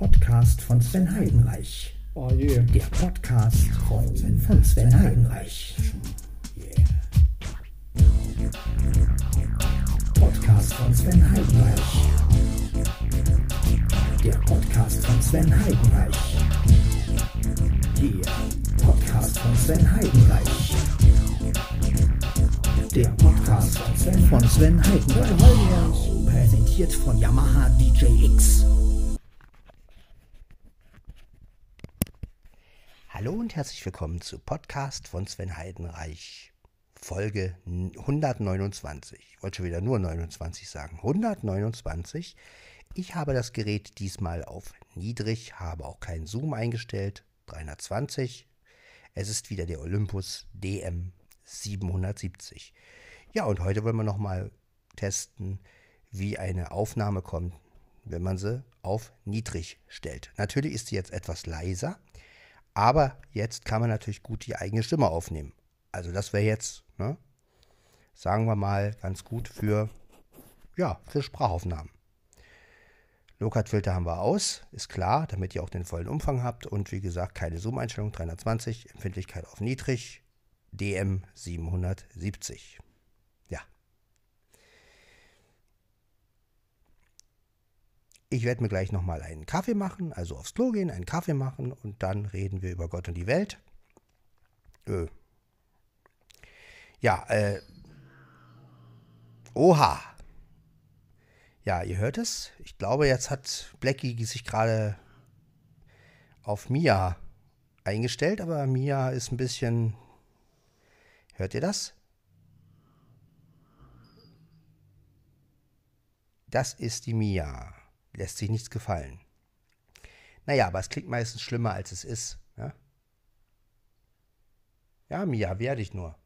Podcast von Sven Heidenreich. Oh je. Der Podcast von Sven, von Sven Heidenreich. Podcast von Sven Heidenreich. Der Podcast von Sven Heidenreich. Der Podcast von Sven Heidenreich. Der Podcast von Sven, von Sven Heidenreich. Präsentiert von Yamaha DJX. Hallo und herzlich willkommen zu Podcast von Sven Heidenreich, Folge 129. Ich wollte schon wieder nur 29 sagen. 129. Ich habe das Gerät diesmal auf niedrig, habe auch keinen Zoom eingestellt. 320. Es ist wieder der Olympus DM 770. Ja, und heute wollen wir nochmal testen, wie eine Aufnahme kommt, wenn man sie auf niedrig stellt. Natürlich ist sie jetzt etwas leiser, aber jetzt kann man natürlich gut die eigene Stimme aufnehmen. Also das wäre jetzt, ne, sagen wir mal, ganz gut für, ja, für Sprachaufnahmen. Low-Cut-Filter haben wir aus, ist klar, damit ihr auch den vollen Umfang habt. Und wie gesagt, keine Zoom-Einstellung, 320, Empfindlichkeit auf niedrig, DM 770. Ja. Ich werde mir gleich nochmal einen Kaffee machen, also aufs Klo gehen, einen Kaffee machen und dann reden wir über Gott und die Welt. Äh. Ja, äh. Oha. Ja, ihr hört es. Ich glaube, jetzt hat Blackie sich gerade auf Mia eingestellt, aber Mia ist ein bisschen. Hört ihr das? Das ist die Mia. Lässt sich nichts gefallen. Naja, aber es klingt meistens schlimmer, als es ist. Ja, ja Mia, wehr dich nur.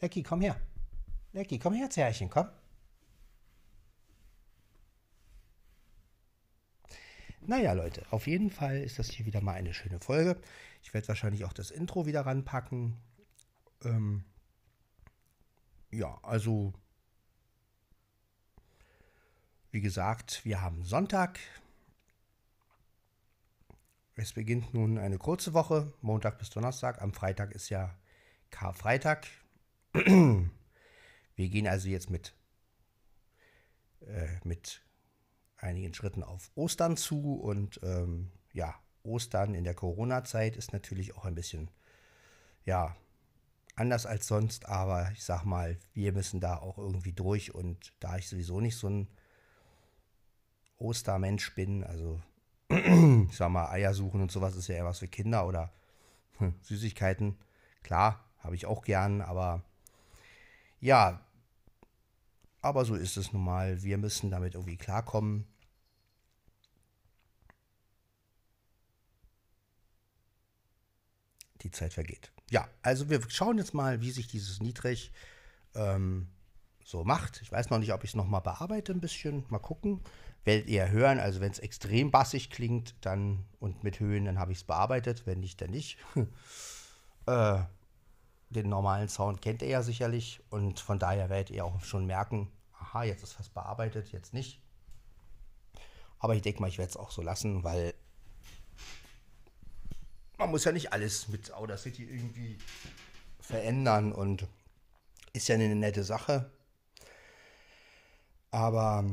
Lecky, komm her. Lecky, komm her, Zärchen, komm. Naja, Leute, auf jeden Fall ist das hier wieder mal eine schöne Folge. Ich werde wahrscheinlich auch das Intro wieder ranpacken. Ähm, ja, also, wie gesagt, wir haben Sonntag. Es beginnt nun eine kurze Woche, Montag bis Donnerstag. Am Freitag ist ja Karfreitag. Wir gehen also jetzt mit, äh, mit einigen Schritten auf Ostern zu und ähm, ja, Ostern in der Corona-Zeit ist natürlich auch ein bisschen, ja, anders als sonst, aber ich sag mal, wir müssen da auch irgendwie durch und da ich sowieso nicht so ein Ostermensch bin, also ich sag mal, Eier suchen und sowas ist ja eher was für Kinder oder hm, Süßigkeiten, klar, habe ich auch gern, aber ja, aber so ist es nun mal. Wir müssen damit irgendwie klarkommen. Die Zeit vergeht. Ja, also wir schauen jetzt mal, wie sich dieses Niedrig ähm, so macht. Ich weiß noch nicht, ob ich es nochmal bearbeite ein bisschen. Mal gucken. Werdet ihr hören. Also wenn es extrem bassig klingt dann und mit Höhen, dann habe ich es bearbeitet. Wenn nicht, dann nicht. äh, den normalen Sound kennt ihr ja sicherlich und von daher werdet ihr auch schon merken, aha, jetzt ist was bearbeitet, jetzt nicht. Aber ich denke mal, ich werde es auch so lassen, weil man muss ja nicht alles mit Audacity irgendwie verändern und ist ja eine nette Sache. Aber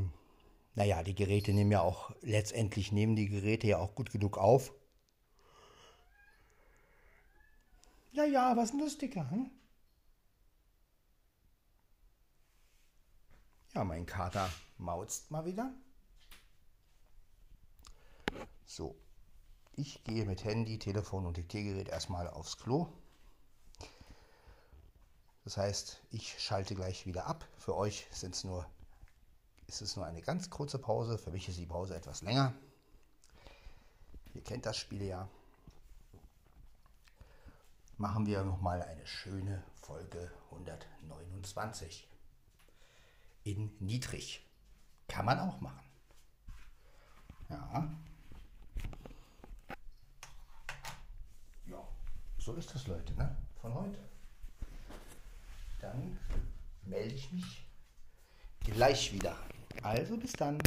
naja, die Geräte nehmen ja auch, letztendlich nehmen die Geräte ja auch gut genug auf. Ja, ja, was ein lustiger, hm? Ja, mein Kater mauzt mal wieder. So, ich gehe mit Handy, Telefon und Diktiergerät erstmal aufs Klo. Das heißt, ich schalte gleich wieder ab. Für euch sind's nur, ist es nur eine ganz kurze Pause. Für mich ist die Pause etwas länger. Ihr kennt das Spiel ja. Machen wir nochmal eine schöne Folge 129 in niedrig. Kann man auch machen. Ja. Ja, so ist das, Leute, ne? Von heute. Dann melde ich mich gleich wieder. Also bis dann.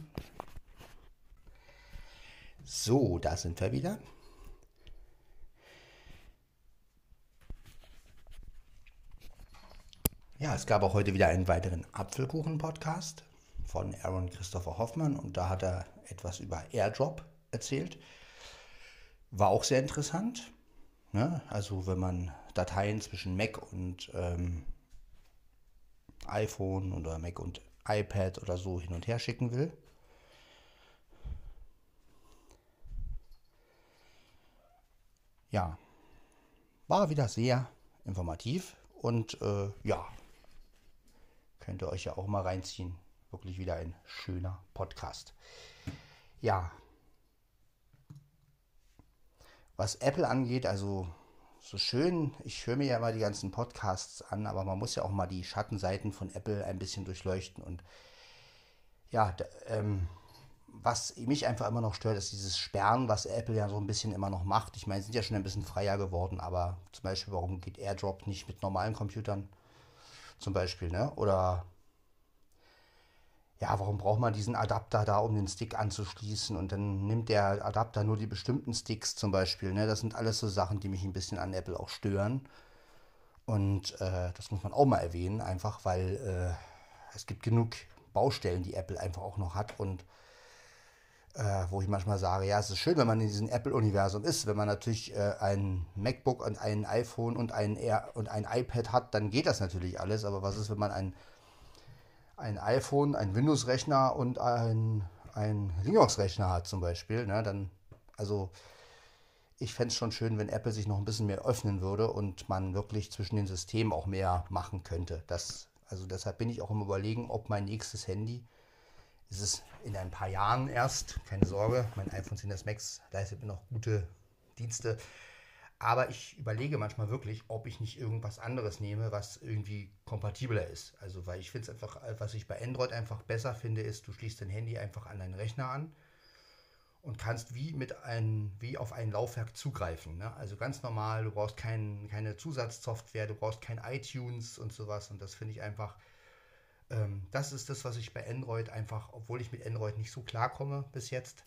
So, da sind wir wieder. Ja, es gab auch heute wieder einen weiteren Apfelkuchen-Podcast von Aaron Christopher Hoffmann und da hat er etwas über Airdrop erzählt. War auch sehr interessant. Ne? Also wenn man Dateien zwischen Mac und ähm, iPhone oder Mac und iPad oder so hin und her schicken will. Ja, war wieder sehr informativ und äh, ja, könnt ihr euch ja auch mal reinziehen. Wirklich wieder ein schöner Podcast. Ja, was Apple angeht, also so schön, ich höre mir ja immer die ganzen Podcasts an, aber man muss ja auch mal die Schattenseiten von Apple ein bisschen durchleuchten. Und ja, ähm, was mich einfach immer noch stört, ist dieses Sperren, was Apple ja so ein bisschen immer noch macht. Ich meine, sind ja schon ein bisschen freier geworden, aber zum Beispiel, warum geht AirDrop nicht mit normalen Computern? Zum Beispiel, ne? Oder ja, warum braucht man diesen Adapter da, um den Stick anzuschließen? Und dann nimmt der Adapter nur die bestimmten Sticks zum Beispiel. Ne? Das sind alles so Sachen, die mich ein bisschen an Apple auch stören. Und äh, das muss man auch mal erwähnen, einfach weil äh, es gibt genug Baustellen, die Apple einfach auch noch hat. Und äh, wo ich manchmal sage, ja, es ist schön, wenn man in diesem Apple-Universum ist. Wenn man natürlich äh, ein MacBook und ein iPhone und ein, Air und ein iPad hat, dann geht das natürlich alles. Aber was ist, wenn man ein ein iPhone, ein Windows-Rechner und ein, ein Linux-Rechner hat zum Beispiel, ne, dann, also ich fände es schon schön, wenn Apple sich noch ein bisschen mehr öffnen würde und man wirklich zwischen den Systemen auch mehr machen könnte. Das, also deshalb bin ich auch im Überlegen, ob mein nächstes Handy, ist es in ein paar Jahren erst, keine Sorge, mein iPhone 10s Max leistet mir noch gute Dienste, aber ich überlege manchmal wirklich, ob ich nicht irgendwas anderes nehme, was irgendwie kompatibler ist. Also, weil ich finde es einfach, was ich bei Android einfach besser finde, ist, du schließt dein Handy einfach an deinen Rechner an und kannst wie mit ein, wie auf ein Laufwerk zugreifen. Ne? Also ganz normal, du brauchst kein, keine Zusatzsoftware, du brauchst kein iTunes und sowas. Und das finde ich einfach, ähm, das ist das, was ich bei Android einfach, obwohl ich mit Android nicht so klarkomme bis jetzt,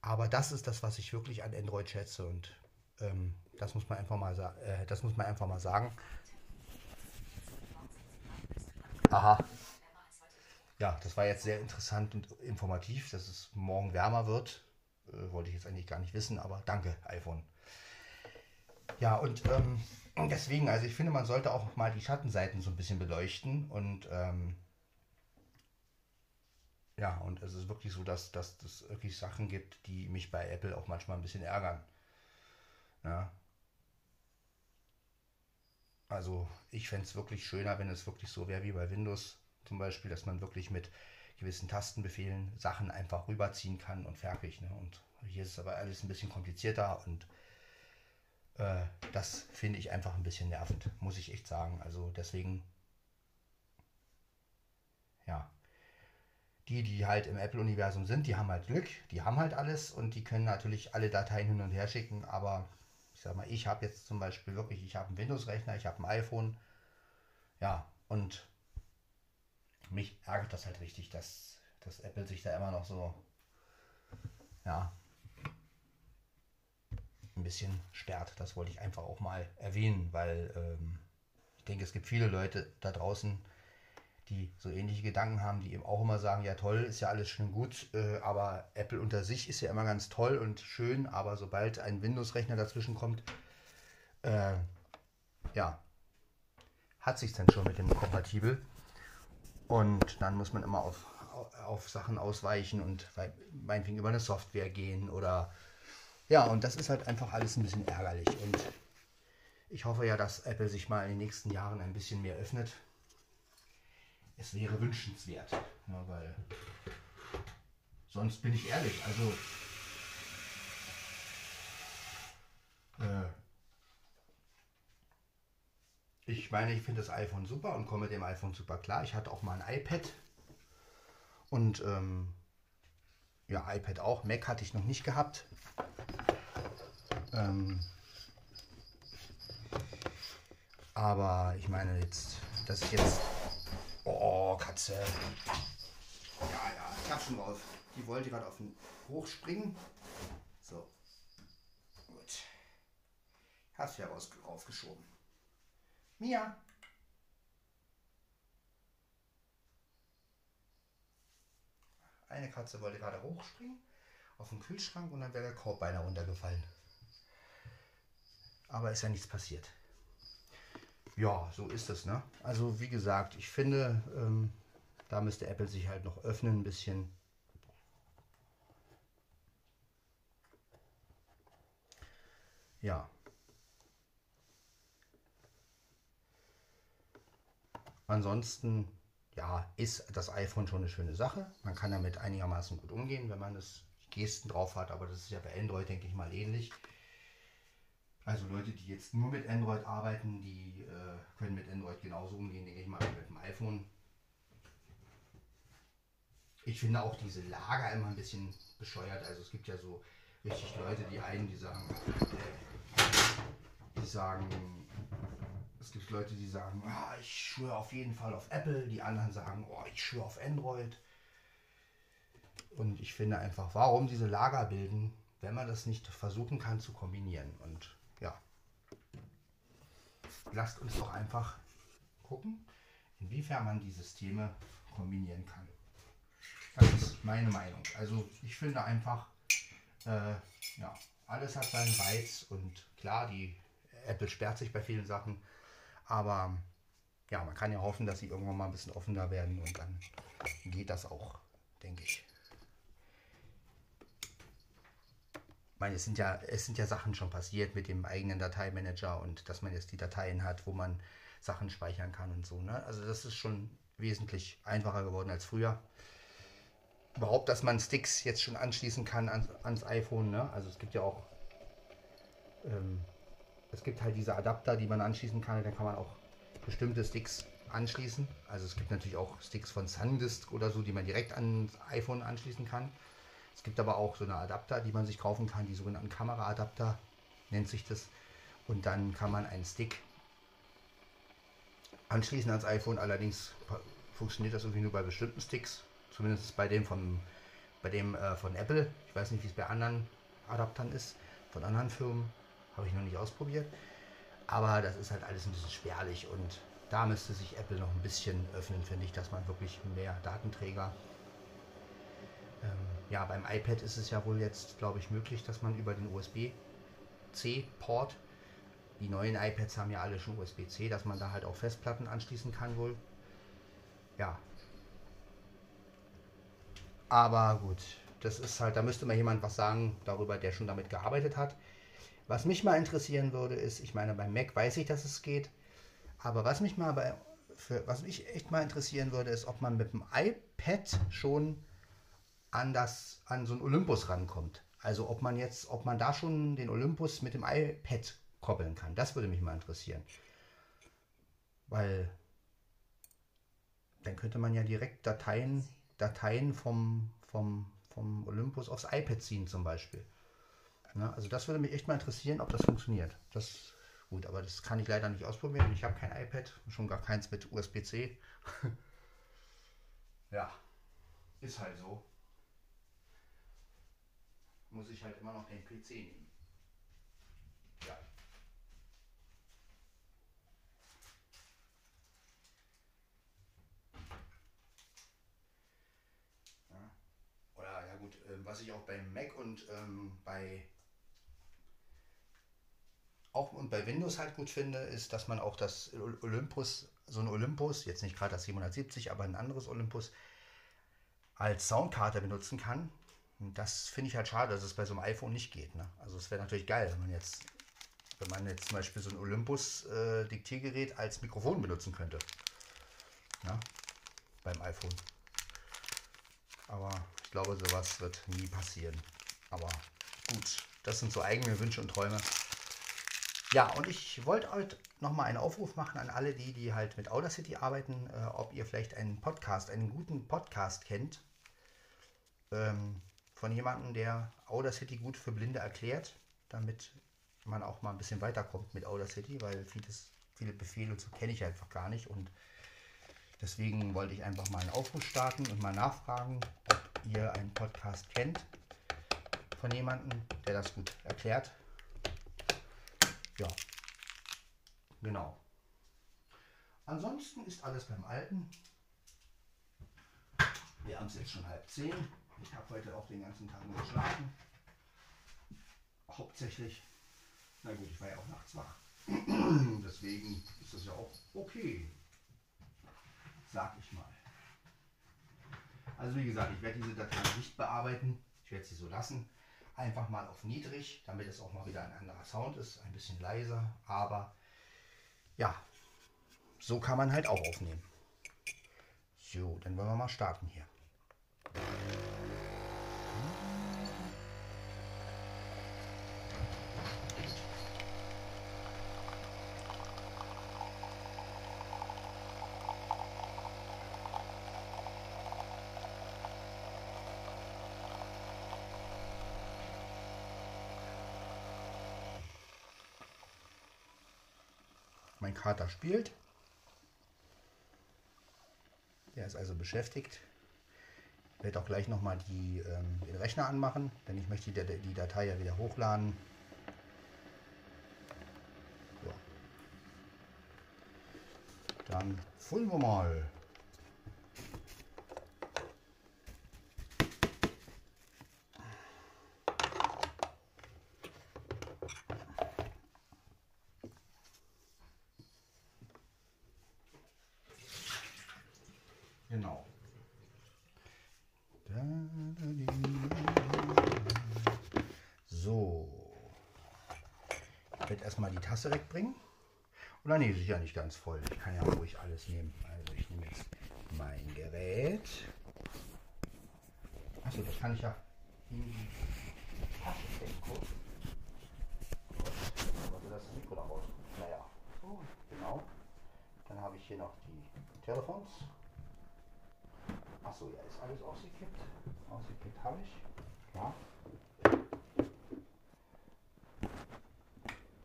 aber das ist das, was ich wirklich an Android schätze. Und ähm, das muss man einfach mal äh, das muss man einfach mal sagen. Aha. Ja, das war jetzt sehr interessant und informativ, dass es morgen wärmer wird. Äh, wollte ich jetzt eigentlich gar nicht wissen, aber danke, iPhone. Ja, und ähm, deswegen, also ich finde, man sollte auch mal die Schattenseiten so ein bisschen beleuchten und ähm, ja, und es ist wirklich so, dass, dass es wirklich Sachen gibt, die mich bei Apple auch manchmal ein bisschen ärgern. Ja. Also ich fände es wirklich schöner, wenn es wirklich so wäre wie bei Windows zum Beispiel, dass man wirklich mit gewissen Tastenbefehlen Sachen einfach rüberziehen kann und fertig. Ne? Und hier ist es aber alles ein bisschen komplizierter und äh, das finde ich einfach ein bisschen nervend, muss ich echt sagen. Also deswegen, ja, die, die halt im Apple-Universum sind, die haben halt Glück, die haben halt alles und die können natürlich alle Dateien hin und her schicken, aber sag mal, ich habe jetzt zum Beispiel wirklich, ich habe einen Windows-Rechner, ich habe ein iPhone, ja, und mich ärgert das halt richtig, dass, dass Apple sich da immer noch so, ja, ein bisschen sperrt. Das wollte ich einfach auch mal erwähnen, weil ähm, ich denke, es gibt viele Leute da draußen, die so ähnliche Gedanken haben, die eben auch immer sagen, ja toll, ist ja alles schön gut, äh, aber Apple unter sich ist ja immer ganz toll und schön, aber sobald ein Windows-Rechner dazwischen kommt, äh, ja, hat sich dann schon mit dem kompatibel. Und dann muss man immer auf, auf Sachen ausweichen und meinetwegen über eine Software gehen oder ja, und das ist halt einfach alles ein bisschen ärgerlich. Und ich hoffe ja, dass Apple sich mal in den nächsten Jahren ein bisschen mehr öffnet es wäre wünschenswert. Ja, weil sonst bin ich ehrlich, also äh, ich meine, ich finde das iPhone super und komme mit dem iPhone super klar. Ich hatte auch mal ein iPad und ähm, ja, iPad auch. Mac hatte ich noch nicht gehabt. Ähm, aber ich meine jetzt, dass ich jetzt Oh, Katze. Ja, ja, ich hab schon drauf. Die wollte gerade auf den hochspringen. So. Gut. Hast ja raus, raufgeschoben. Mia. Eine Katze wollte gerade hochspringen auf den Kühlschrank und dann wäre der Korb beinahe runtergefallen. Aber ist ja nichts passiert. Ja, so ist es. Ne? Also wie gesagt, ich finde, ähm, da müsste Apple sich halt noch öffnen ein bisschen. Ja. Ansonsten, ja, ist das iPhone schon eine schöne Sache. Man kann damit einigermaßen gut umgehen, wenn man das Gesten drauf hat, aber das ist ja bei Android, denke ich mal, ähnlich. Also Leute, die jetzt nur mit Android arbeiten, die äh, können mit Android genauso umgehen, denke ich mal, mit dem iPhone. Ich finde auch diese Lager immer ein bisschen bescheuert. Also es gibt ja so richtig Leute, die einen, die sagen, die sagen, es gibt Leute, die sagen, ah, ich schwöre auf jeden Fall auf Apple, die anderen sagen, oh, ich schwöre auf Android. Und ich finde einfach, warum diese Lager bilden, wenn man das nicht versuchen kann zu kombinieren. Und lasst uns doch einfach gucken, inwiefern man die Systeme kombinieren kann. Das ist meine Meinung. Also ich finde einfach, äh, ja, alles hat seinen Reiz und klar, die Apple sperrt sich bei vielen Sachen, aber ja, man kann ja hoffen, dass sie irgendwann mal ein bisschen offener werden und dann geht das auch, denke ich. Meine, es sind ja, es sind ja Sachen schon passiert mit dem eigenen Dateimanager und dass man jetzt die Dateien hat, wo man Sachen speichern kann und so. Ne? Also das ist schon wesentlich einfacher geworden als früher. Überhaupt, dass man Sticks jetzt schon anschließen kann ans, ans iPhone. Ne? Also es gibt ja auch, ähm, es gibt halt diese Adapter, die man anschließen kann. Dann kann man auch bestimmte Sticks anschließen. Also es gibt natürlich auch Sticks von SanDisk oder so, die man direkt ans iPhone anschließen kann. Es gibt aber auch so eine Adapter, die man sich kaufen kann, die sogenannten Kameraadapter nennt sich das. Und dann kann man einen Stick anschließen ans iPhone. Allerdings funktioniert das irgendwie nur bei bestimmten Sticks. Zumindest bei dem von, bei dem äh, von Apple. Ich weiß nicht, wie es bei anderen Adaptern ist. Von anderen Firmen habe ich noch nicht ausprobiert. Aber das ist halt alles ein bisschen spärlich und da müsste sich Apple noch ein bisschen öffnen, finde ich, dass man wirklich mehr Datenträger ähm, ja, beim iPad ist es ja wohl jetzt, glaube ich, möglich, dass man über den USB-C-Port, die neuen iPads haben ja alle schon USB-C, dass man da halt auch Festplatten anschließen kann wohl. Ja. Aber gut, das ist halt, da müsste mal jemand was sagen darüber, der schon damit gearbeitet hat. Was mich mal interessieren würde, ist, ich meine, beim Mac weiß ich, dass es geht, aber was mich mal bei, für, was mich echt mal interessieren würde, ist, ob man mit dem iPad schon an, das, an so ein Olympus rankommt. Also ob man jetzt, ob man da schon den Olympus mit dem iPad koppeln kann. Das würde mich mal interessieren. Weil dann könnte man ja direkt Dateien, Dateien vom, vom, vom Olympus aufs iPad ziehen zum Beispiel. Ja, also das würde mich echt mal interessieren, ob das funktioniert. Das gut, aber das kann ich leider nicht ausprobieren. Ich habe kein iPad, schon gar keins mit USB-C. ja, ist halt so muss ich halt immer noch den PC nehmen. Ja. ja. Oder ja gut, äh, was ich auch beim Mac und ähm, bei auch und bei Windows halt gut finde, ist, dass man auch das Olympus, so ein Olympus, jetzt nicht gerade das 770, aber ein anderes Olympus, als Soundkarte benutzen kann. Und das finde ich halt schade, dass es bei so einem iPhone nicht geht. Ne? Also es wäre natürlich geil, wenn man jetzt, wenn man jetzt zum Beispiel so ein Olympus-Diktiergerät äh, als Mikrofon benutzen könnte. Ja? Beim iPhone. Aber ich glaube, sowas wird nie passieren. Aber gut, das sind so eigene Wünsche und Träume. Ja, und ich wollte heute nochmal einen Aufruf machen an alle die, die halt mit Audacity arbeiten, äh, ob ihr vielleicht einen Podcast, einen guten Podcast kennt. Ähm, von jemandem, der Audacity gut für Blinde erklärt, damit man auch mal ein bisschen weiterkommt mit Audacity, weil vieles, viele Befehle und so kenne ich einfach gar nicht und deswegen wollte ich einfach mal einen Aufruf starten und mal nachfragen, ob ihr einen Podcast kennt von jemandem, der das gut erklärt. Ja, genau. Ansonsten ist alles beim Alten. Wir haben es jetzt schon halb zehn. Ich habe heute auch den ganzen Tag nur geschlafen. Hauptsächlich. Na gut, ich war ja auch nachts wach. Deswegen ist das ja auch okay. Sag ich mal. Also wie gesagt, ich werde diese Datei nicht bearbeiten. Ich werde sie so lassen. Einfach mal auf niedrig, damit es auch mal wieder ein anderer Sound ist. Ein bisschen leiser. Aber ja, so kann man halt auch aufnehmen. So, dann wollen wir mal starten hier. Mein Kater spielt. Der ist also beschäftigt. Ich werde auch gleich nochmal ähm, den Rechner anmachen, denn ich möchte die, die Datei ja wieder hochladen. So. Dann füllen wir mal. Genau. So. Ich werde erstmal die Tasse wegbringen. Oder nee, ja nicht ganz voll. Ich kann ja ruhig alles nehmen. Also ich nehme jetzt mein Gerät. Achso, das kann ich ja das Mikro da raus? Naja, genau. Dann habe ich hier noch die Telefons. Achso, ja, ist alles ausgekippt. Ausgekippt habe ich. Klar.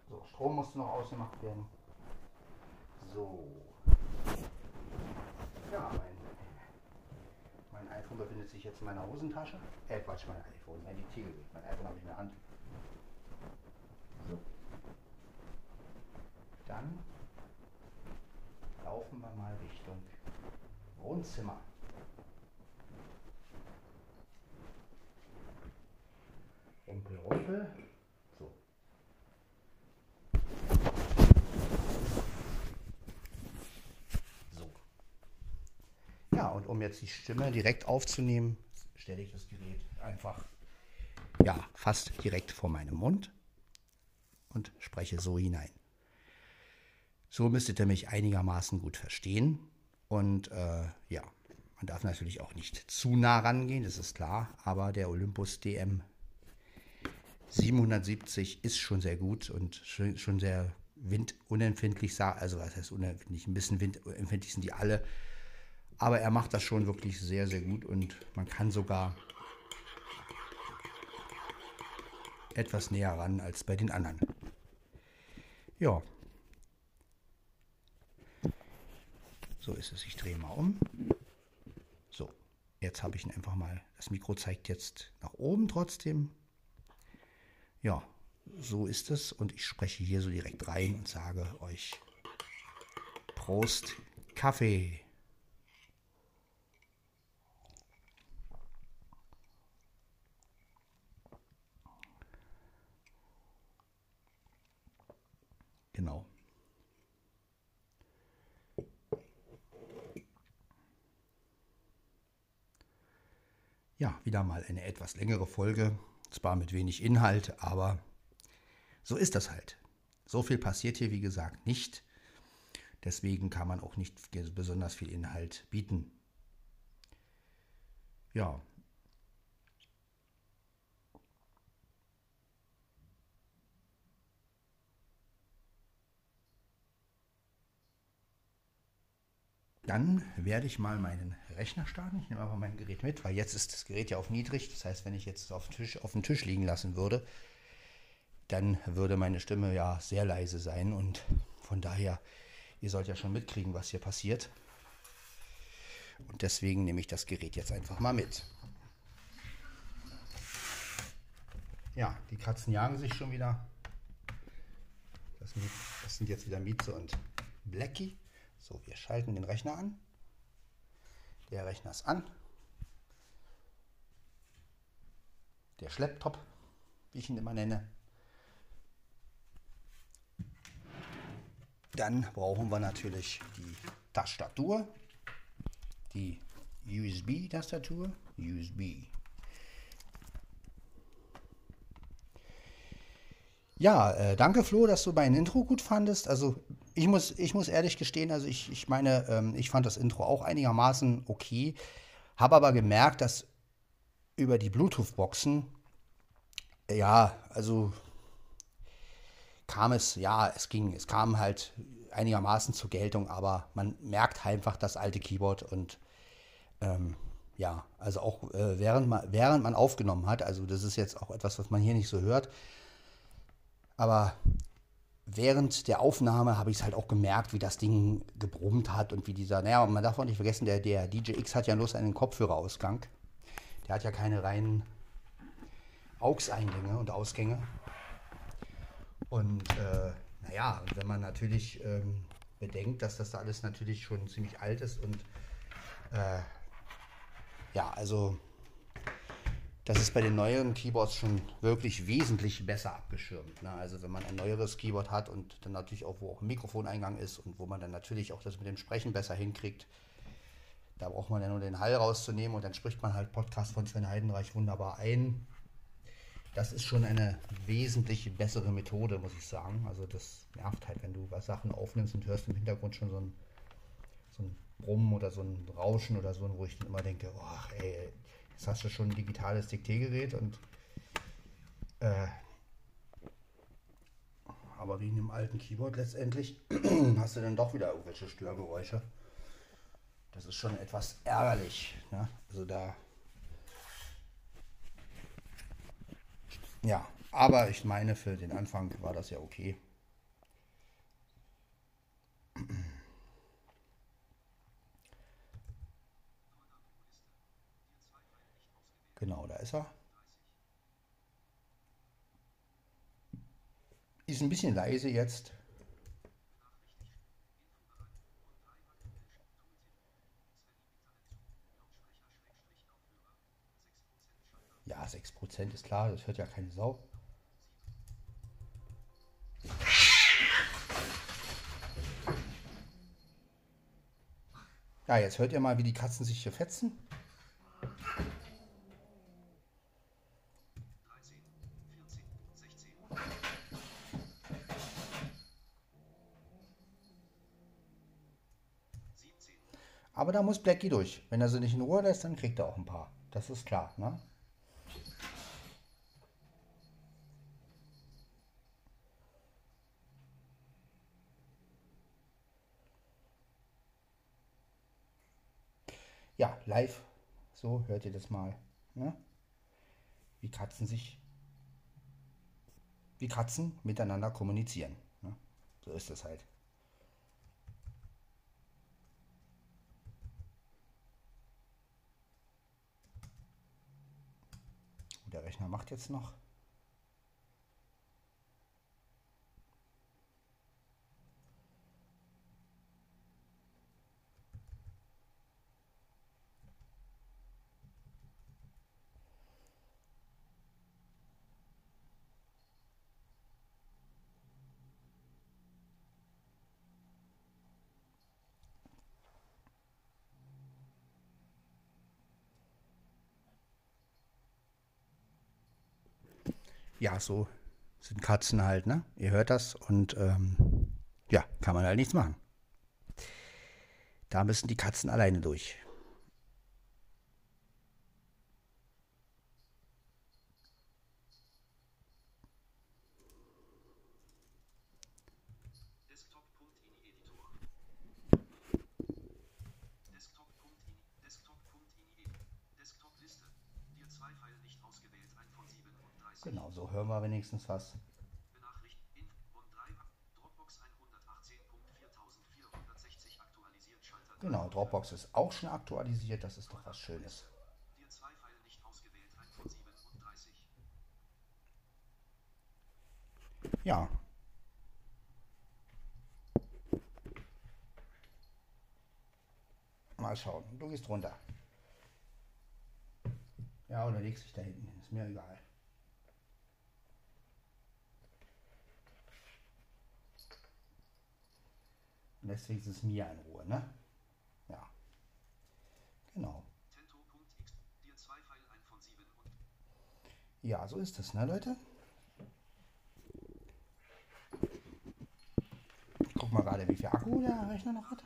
So, Strom musste noch ausgemacht werden. So. Ja, mein, mein iPhone befindet sich jetzt in meiner Hosentasche. Äh, Quatsch, mein iPhone, mein Tegel. Mein iPhone habe ich in der Hand. So. Dann laufen wir mal Richtung Wohnzimmer. Rumpel, rumpel. So. So. Ja, und um jetzt die Stimme direkt aufzunehmen, stelle ich das Gerät einfach, ja, fast direkt vor meinem Mund und spreche so hinein. So müsstet ihr mich einigermaßen gut verstehen. Und äh, ja, man darf natürlich auch nicht zu nah rangehen, das ist klar, aber der Olympus DM 770 ist schon sehr gut und schon sehr windunempfindlich, also was heißt unempfindlich, ein bisschen windempfindlich sind die alle, aber er macht das schon wirklich sehr, sehr gut und man kann sogar etwas näher ran als bei den anderen. Ja. So ist es. Ich drehe mal um. So, jetzt habe ich ihn einfach mal. Das Mikro zeigt jetzt nach oben trotzdem. Ja, so ist es und ich spreche hier so direkt rein und sage euch Prost Kaffee. Genau. Ja, wieder mal eine etwas längere Folge. Zwar mit wenig Inhalt, aber so ist das halt. So viel passiert hier, wie gesagt, nicht. Deswegen kann man auch nicht besonders viel Inhalt bieten. Ja. Dann werde ich mal meinen Rechner starten. Ich nehme einfach mein Gerät mit, weil jetzt ist das Gerät ja auf niedrig. Das heißt, wenn ich jetzt auf den Tisch, auf den Tisch liegen lassen würde, dann würde meine Stimme ja sehr leise sein. Und von daher, ihr sollt ja schon mitkriegen, was hier passiert. Und deswegen nehme ich das Gerät jetzt einfach mal mit. Ja, die Katzen jagen sich schon wieder. Das sind, das sind jetzt wieder Mieze und Blackie. So, wir schalten den Rechner an. Der Rechner ist an. Der Schlepptop, wie ich ihn immer nenne. Dann brauchen wir natürlich die Tastatur, die USB-Tastatur, USB. Ja, äh, danke Flo, dass du mein Intro gut fandest. Also ich muss, ich muss ehrlich gestehen, also ich, ich meine, ähm, ich fand das Intro auch einigermaßen okay, habe aber gemerkt, dass über die Bluetooth-Boxen, ja, also kam es, ja, es ging, es kam halt einigermaßen zur Geltung, aber man merkt einfach das alte Keyboard und ähm, ja, also auch äh, während, man, während man aufgenommen hat, also das ist jetzt auch etwas, was man hier nicht so hört, aber während der Aufnahme habe ich es halt auch gemerkt, wie das Ding gebrummt hat und wie dieser, naja, man darf auch nicht vergessen, der, der DJX hat ja nur einen Kopfhörerausgang. Der hat ja keine reinen AUX-Eingänge und Ausgänge. Und äh, naja, wenn man natürlich ähm, bedenkt, dass das da alles natürlich schon ziemlich alt ist und äh, ja, also das ist bei den neueren Keyboards schon wirklich wesentlich besser abgeschirmt. Ne? Also wenn man ein neueres Keyboard hat und dann natürlich auch, wo auch ein Mikrofoneingang ist und wo man dann natürlich auch das mit dem Sprechen besser hinkriegt, da braucht man ja nur den Hall rauszunehmen und dann spricht man halt Podcast von Sven Heidenreich wunderbar ein. Das ist schon eine wesentlich bessere Methode, muss ich sagen. Also das nervt halt, wenn du was Sachen aufnimmst und hörst im Hintergrund schon so ein, so ein Brummen oder so ein Rauschen oder so, wo ich dann immer denke, oh, ey, Jetzt hast du schon ein digitales Diktiergerät und äh, aber in dem alten Keyboard letztendlich hast du dann doch wieder irgendwelche Störgeräusche. Das ist schon etwas ärgerlich. Ne? Also da. Ja, aber ich meine, für den Anfang war das ja okay. Genau, da ist er. Ist ein bisschen leise jetzt. Ja, 6% ist klar, das hört ja keine Sau. Ja, jetzt hört ihr mal, wie die Katzen sich hier fetzen. Da muss Blackie durch. Wenn er sie nicht in Ruhe lässt, dann kriegt er auch ein paar. Das ist klar, ne? Ja, live. So hört ihr das mal. Ne? Wie Katzen sich, wie Katzen miteinander kommunizieren. Ne? So ist es halt. Der Rechner macht jetzt noch. Ja, so sind Katzen halt, ne? Ihr hört das und ähm, ja, kann man halt nichts machen. Da müssen die Katzen alleine durch. Genau, so hören wir wenigstens was. Genau, Dropbox ist auch schon aktualisiert, das ist doch was Schönes. ja. Mal schauen. Du gehst runter. Ja, oder legst dich da hinten hin. Ist mir egal. Lässt wenigstens Mia in Ruhe, ne? Ja. Genau. Ja, so ist es, ne, Leute? Guck mal gerade, wie viel Akku der Rechner noch hat.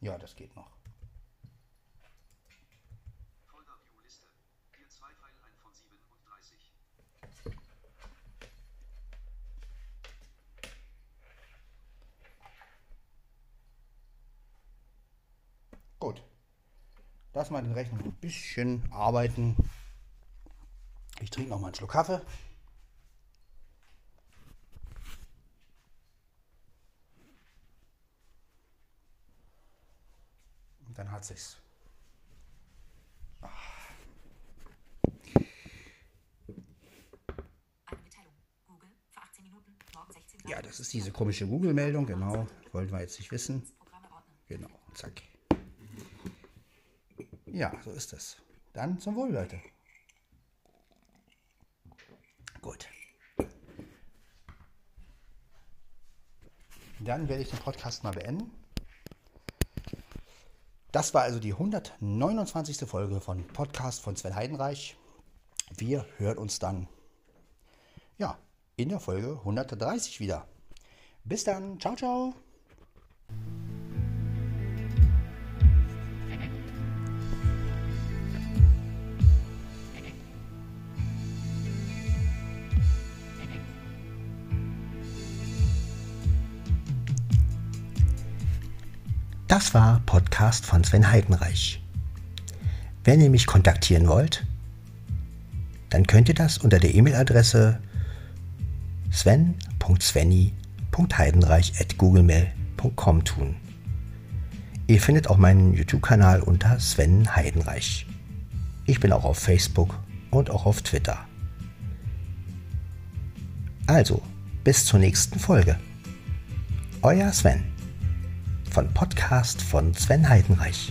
Ja, das geht noch. Gut. Lass mal den Rechner ein bisschen arbeiten. Ich trinke noch mal einen Schluck Kaffee. Dann hat sich's. Ja, das ist diese komische Google-Meldung, genau. Wollten wir jetzt nicht wissen. Genau, zack. Ja, so ist es. Dann zum Wohl, Leute. Gut. Dann werde ich den Podcast mal beenden. Das war also die 129. Folge von Podcast von Sven Heidenreich. Wir hören uns dann ja, in der Folge 130 wieder. Bis dann. Ciao, ciao. Das war Podcast von Sven Heidenreich. Wenn ihr mich kontaktieren wollt, dann könnt ihr das unter der E-Mail-Adresse sven.svenny.heidenreich.googlemail.com tun. Ihr findet auch meinen YouTube-Kanal unter Sven Heidenreich. Ich bin auch auf Facebook und auch auf Twitter. Also, bis zur nächsten Folge. Euer Sven von Podcast von Sven Heidenreich.